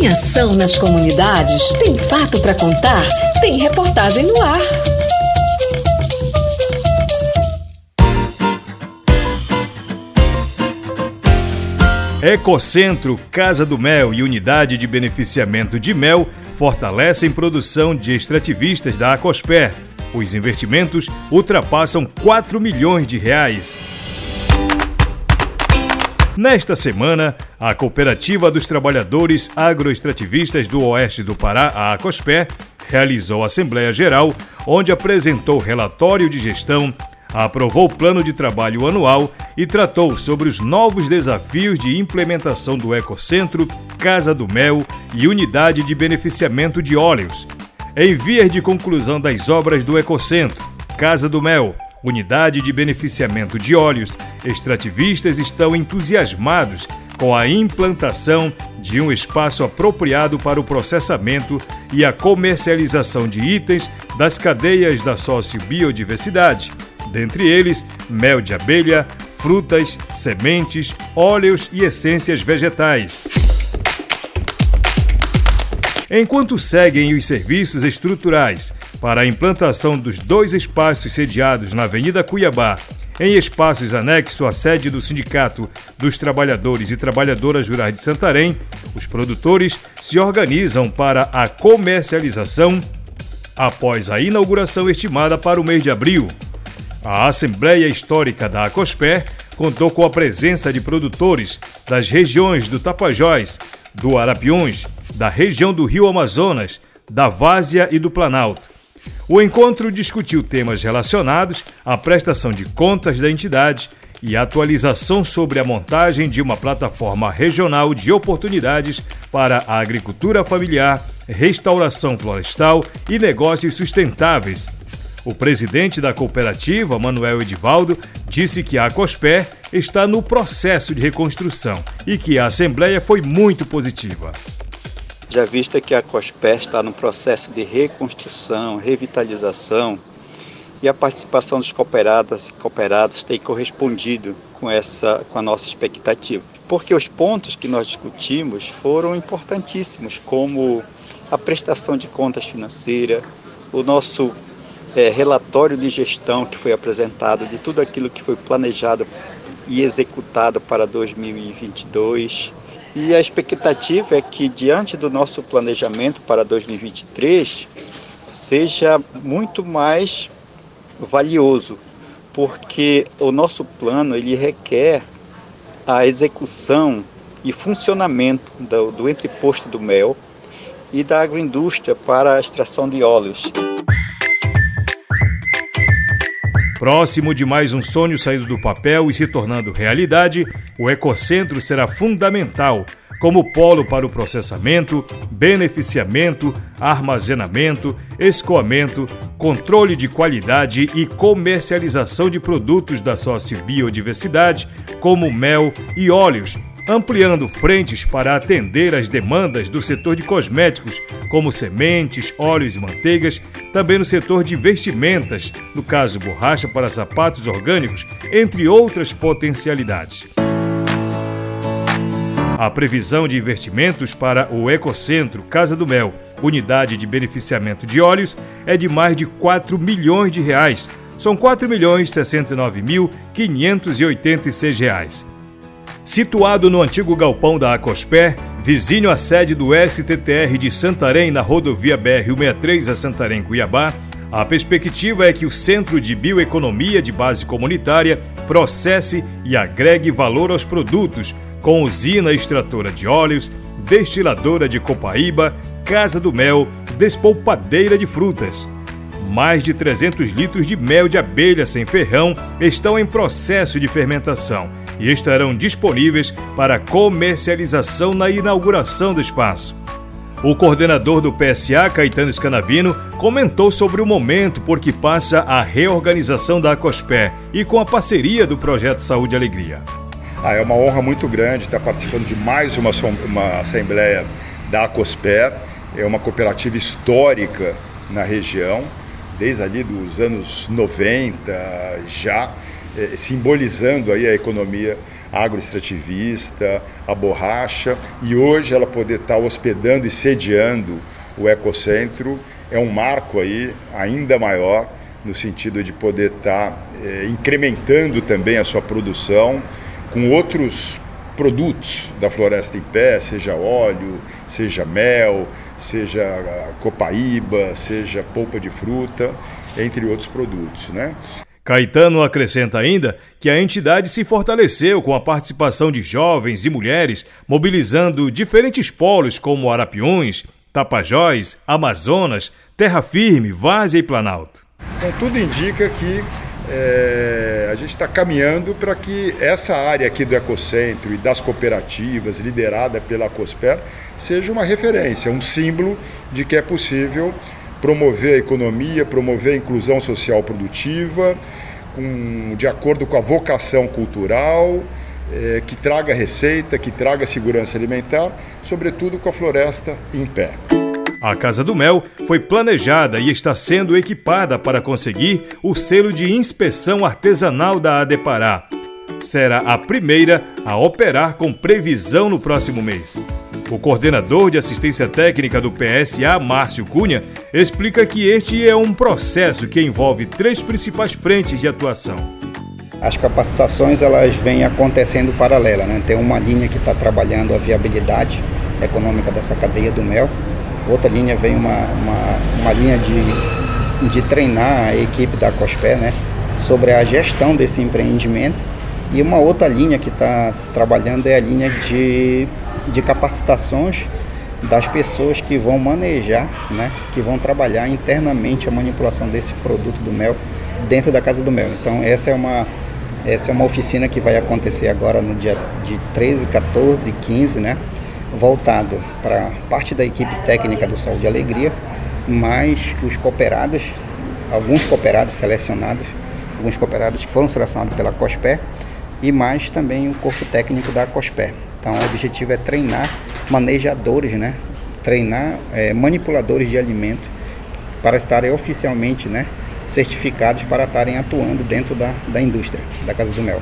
Tem ação nas comunidades? Tem fato para contar? Tem reportagem no ar. Ecocentro, Casa do Mel e Unidade de Beneficiamento de Mel fortalecem produção de extrativistas da Acosper. Os investimentos ultrapassam 4 milhões de reais. Nesta semana, a Cooperativa dos Trabalhadores Agroextrativistas do Oeste do Pará, a Acosper, realizou Assembleia Geral, onde apresentou relatório de gestão aprovou o plano de trabalho anual e tratou sobre os novos desafios de implementação do Ecocentro, Casa do Mel e Unidade de Beneficiamento de Óleos. Em vias de conclusão das obras do Ecocentro, Casa do Mel, Unidade de Beneficiamento de Óleos, extrativistas estão entusiasmados com a implantação de um espaço apropriado para o processamento e a comercialização de itens das cadeias da sociobiodiversidade dentre eles mel de abelha, frutas, sementes, óleos e essências vegetais. Enquanto seguem os serviços estruturais para a implantação dos dois espaços sediados na Avenida Cuiabá, em espaços anexos à sede do Sindicato dos Trabalhadores e Trabalhadoras Rurais de Santarém, os produtores se organizam para a comercialização após a inauguração estimada para o mês de abril. A Assembleia Histórica da Acosper contou com a presença de produtores das regiões do Tapajós, do Arapiões, da região do Rio Amazonas, da Várzea e do Planalto. O encontro discutiu temas relacionados à prestação de contas da entidade e atualização sobre a montagem de uma plataforma regional de oportunidades para a agricultura familiar, restauração florestal e negócios sustentáveis o presidente da cooperativa, Manuel Edivaldo, disse que a Cosper está no processo de reconstrução e que a assembleia foi muito positiva. Já vista que a Cosper está no processo de reconstrução, revitalização e a participação dos cooperadas e cooperados tem correspondido com essa com a nossa expectativa. Porque os pontos que nós discutimos foram importantíssimos, como a prestação de contas financeira, o nosso é, relatório de gestão que foi apresentado de tudo aquilo que foi planejado e executado para 2022. E a expectativa é que, diante do nosso planejamento para 2023, seja muito mais valioso, porque o nosso plano ele requer a execução e funcionamento do, do entreposto do mel e da agroindústria para a extração de óleos. Próximo de mais um sonho saído do papel e se tornando realidade, o Ecocentro será fundamental como polo para o processamento, beneficiamento, armazenamento, escoamento, controle de qualidade e comercialização de produtos da sociobiodiversidade, como mel e óleos, ampliando frentes para atender às demandas do setor de cosméticos, como sementes, óleos e manteigas, também no setor de vestimentas, no caso borracha para sapatos orgânicos, entre outras potencialidades. A previsão de investimentos para o Ecocentro Casa do Mel, unidade de beneficiamento de óleos, é de mais de 4 milhões de reais. São R$ 4.069.586. Situado no antigo galpão da Acosper, vizinho à sede do STTR de Santarém, na rodovia BR-163 a Santarém-Cuiabá, a perspectiva é que o Centro de Bioeconomia de Base Comunitária processe e agregue valor aos produtos, com usina extratora de óleos, destiladora de copaíba, casa do mel, despolpadeira de frutas. Mais de 300 litros de mel de abelha sem ferrão estão em processo de fermentação e estarão disponíveis para comercialização na inauguração do espaço. O coordenador do PSA, Caetano Scanavino, comentou sobre o momento por que passa a reorganização da Acospé e com a parceria do Projeto Saúde e Alegria. Ah, é uma honra muito grande estar participando de mais uma, uma assembleia da Acosper. É uma cooperativa histórica na região, desde ali dos anos 90 já é, simbolizando aí a economia agroextrativista, a borracha, e hoje ela poder estar hospedando e sediando o Ecocentro é um marco aí ainda maior no sentido de poder estar é, incrementando também a sua produção com outros produtos da floresta em pé, seja óleo, seja mel, seja copaíba, seja polpa de fruta, entre outros produtos, né? Caetano acrescenta ainda que a entidade se fortaleceu com a participação de jovens e mulheres, mobilizando diferentes polos como Arapiões, Tapajós, Amazonas, Terra Firme, Várzea e Planalto. Então tudo indica que é, a gente está caminhando para que essa área aqui do Ecocentro e das cooperativas, liderada pela COSPER, seja uma referência, um símbolo de que é possível promover a economia, promover a inclusão social produtiva, com, de acordo com a vocação cultural, é, que traga receita, que traga segurança alimentar, sobretudo com a floresta em pé. A Casa do Mel foi planejada e está sendo equipada para conseguir o selo de inspeção artesanal da ADEPARÁ. Será a primeira a operar com previsão no próximo mês. O coordenador de assistência técnica do PSA, Márcio Cunha, explica que este é um processo que envolve três principais frentes de atuação. As capacitações elas vêm acontecendo paralela, né? Tem uma linha que está trabalhando a viabilidade econômica dessa cadeia do mel, outra linha vem uma, uma, uma linha de, de treinar a equipe da COSPé né, sobre a gestão desse empreendimento e uma outra linha que está trabalhando é a linha de, de capacitações das pessoas que vão manejar, né, que vão trabalhar internamente a manipulação desse produto do mel dentro da Casa do Mel. Então essa é uma, essa é uma oficina que vai acontecer agora no dia de 13, 14 e 15, né? voltado para parte da equipe técnica do Saúde e Alegria, mais os cooperados, alguns cooperados selecionados, alguns cooperados que foram selecionados pela COSPé e mais também o corpo técnico da COSPé. Então o objetivo é treinar manejadores, né? treinar é, manipuladores de alimento para estarem oficialmente né, certificados para estarem atuando dentro da, da indústria da Casa do Mel.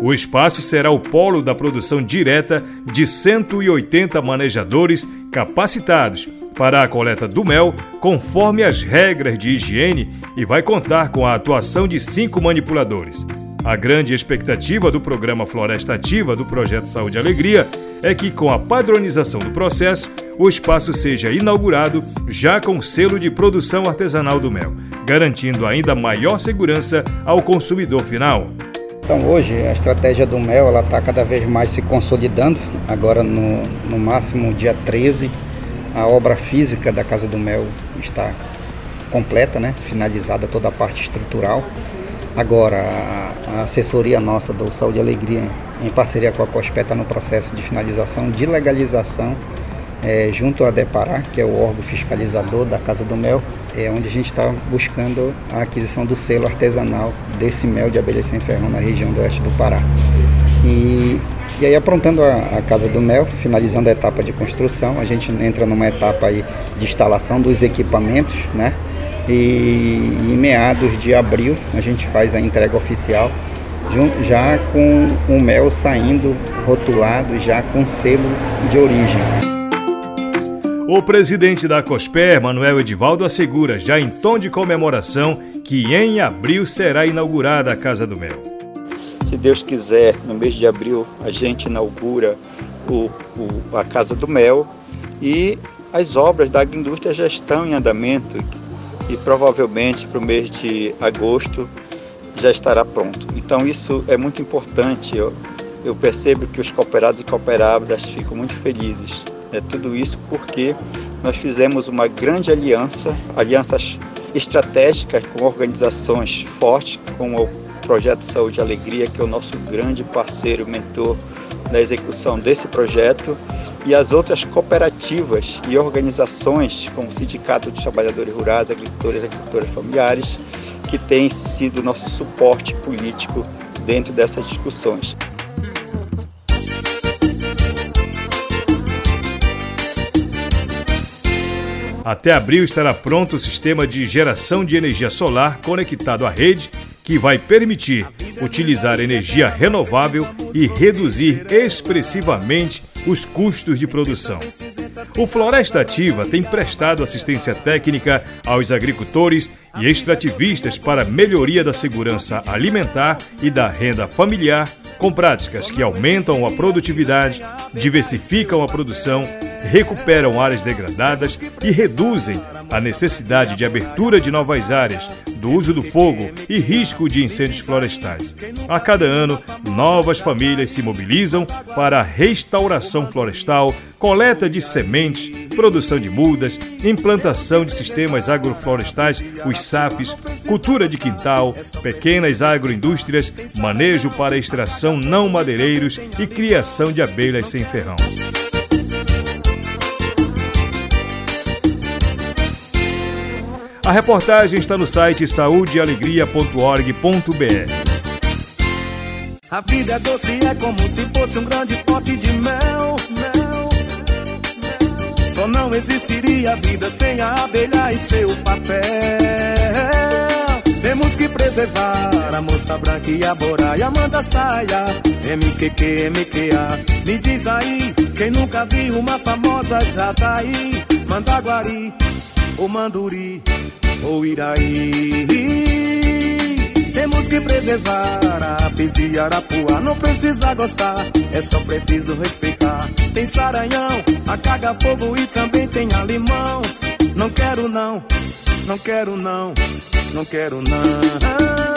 O espaço será o polo da produção direta de 180 manejadores capacitados para a coleta do mel conforme as regras de higiene e vai contar com a atuação de cinco manipuladores. A grande expectativa do programa Floresta Ativa do Projeto Saúde e Alegria é que, com a padronização do processo, o espaço seja inaugurado já com selo de produção artesanal do mel, garantindo ainda maior segurança ao consumidor final. Então hoje a estratégia do mel ela está cada vez mais se consolidando. Agora no, no máximo dia 13 a obra física da Casa do Mel está completa, né? finalizada toda a parte estrutural. Agora a, assessoria nossa do Saúde e Alegria em parceria com a COSPE está no processo de finalização de legalização é, junto à Depará, que é o órgão fiscalizador da Casa do Mel, é onde a gente está buscando a aquisição do selo artesanal desse mel de abelha sem ferrão na região do oeste do Pará. E, e aí aprontando a, a, Casa do Mel, finalizando a etapa de construção, a gente entra numa etapa aí de instalação dos equipamentos, né? E em meados de abril a gente faz a entrega oficial já com o mel saindo rotulado, já com selo de origem. O presidente da COSPER, Manuel Edivaldo, assegura, já em tom de comemoração, que em abril será inaugurada a Casa do Mel. Se Deus quiser, no mês de abril, a gente inaugura o, o, a Casa do Mel e as obras da agroindústria já estão em andamento e provavelmente para o mês de agosto já estará pronto. Então isso é muito importante. Eu, eu percebo que os cooperados e cooperadas ficam muito felizes é, tudo isso porque nós fizemos uma grande aliança, alianças estratégicas com organizações fortes, como o Projeto Saúde e Alegria, que é o nosso grande parceiro, mentor na execução desse projeto, e as outras cooperativas e organizações, como o Sindicato dos Trabalhadores Rurais, Agricultores e Agricultoras Familiares, que têm sido nosso suporte político dentro dessas discussões. Até abril estará pronto o sistema de geração de energia solar conectado à rede, que vai permitir utilizar energia renovável e reduzir expressivamente os custos de produção. O Floresta Ativa tem prestado assistência técnica aos agricultores e extrativistas para melhoria da segurança alimentar e da renda familiar, com práticas que aumentam a produtividade, diversificam a produção, recuperam áreas degradadas e reduzem a necessidade de abertura de novas áreas, do uso do fogo e risco de incêndios florestais. A cada ano, novas famílias se mobilizam para a restauração florestal, coleta de sementes, produção de mudas, implantação de sistemas agroflorestais, os SAFs, cultura de quintal, pequenas agroindústrias, manejo para extração não madeireiros e criação de abelhas sem ferrão. A reportagem está no site saudealegria.org.br. A vida é doce, é como se fosse um grande pote de mel, mel. Só não existiria vida sem a abelha e seu papel. Temos que preservar a moça branca e a bora e a manda saia. MQQ, MQA. Me diz aí, quem nunca viu uma famosa jataí? Mandaguari, ou Manduri, ou Iraí. Temos que preservar a apis e arapuá. Não precisa gostar, é só preciso respeitar. Tem saranhão, a caga fogo e também tem a limão. Não quero não, não quero não, não quero não.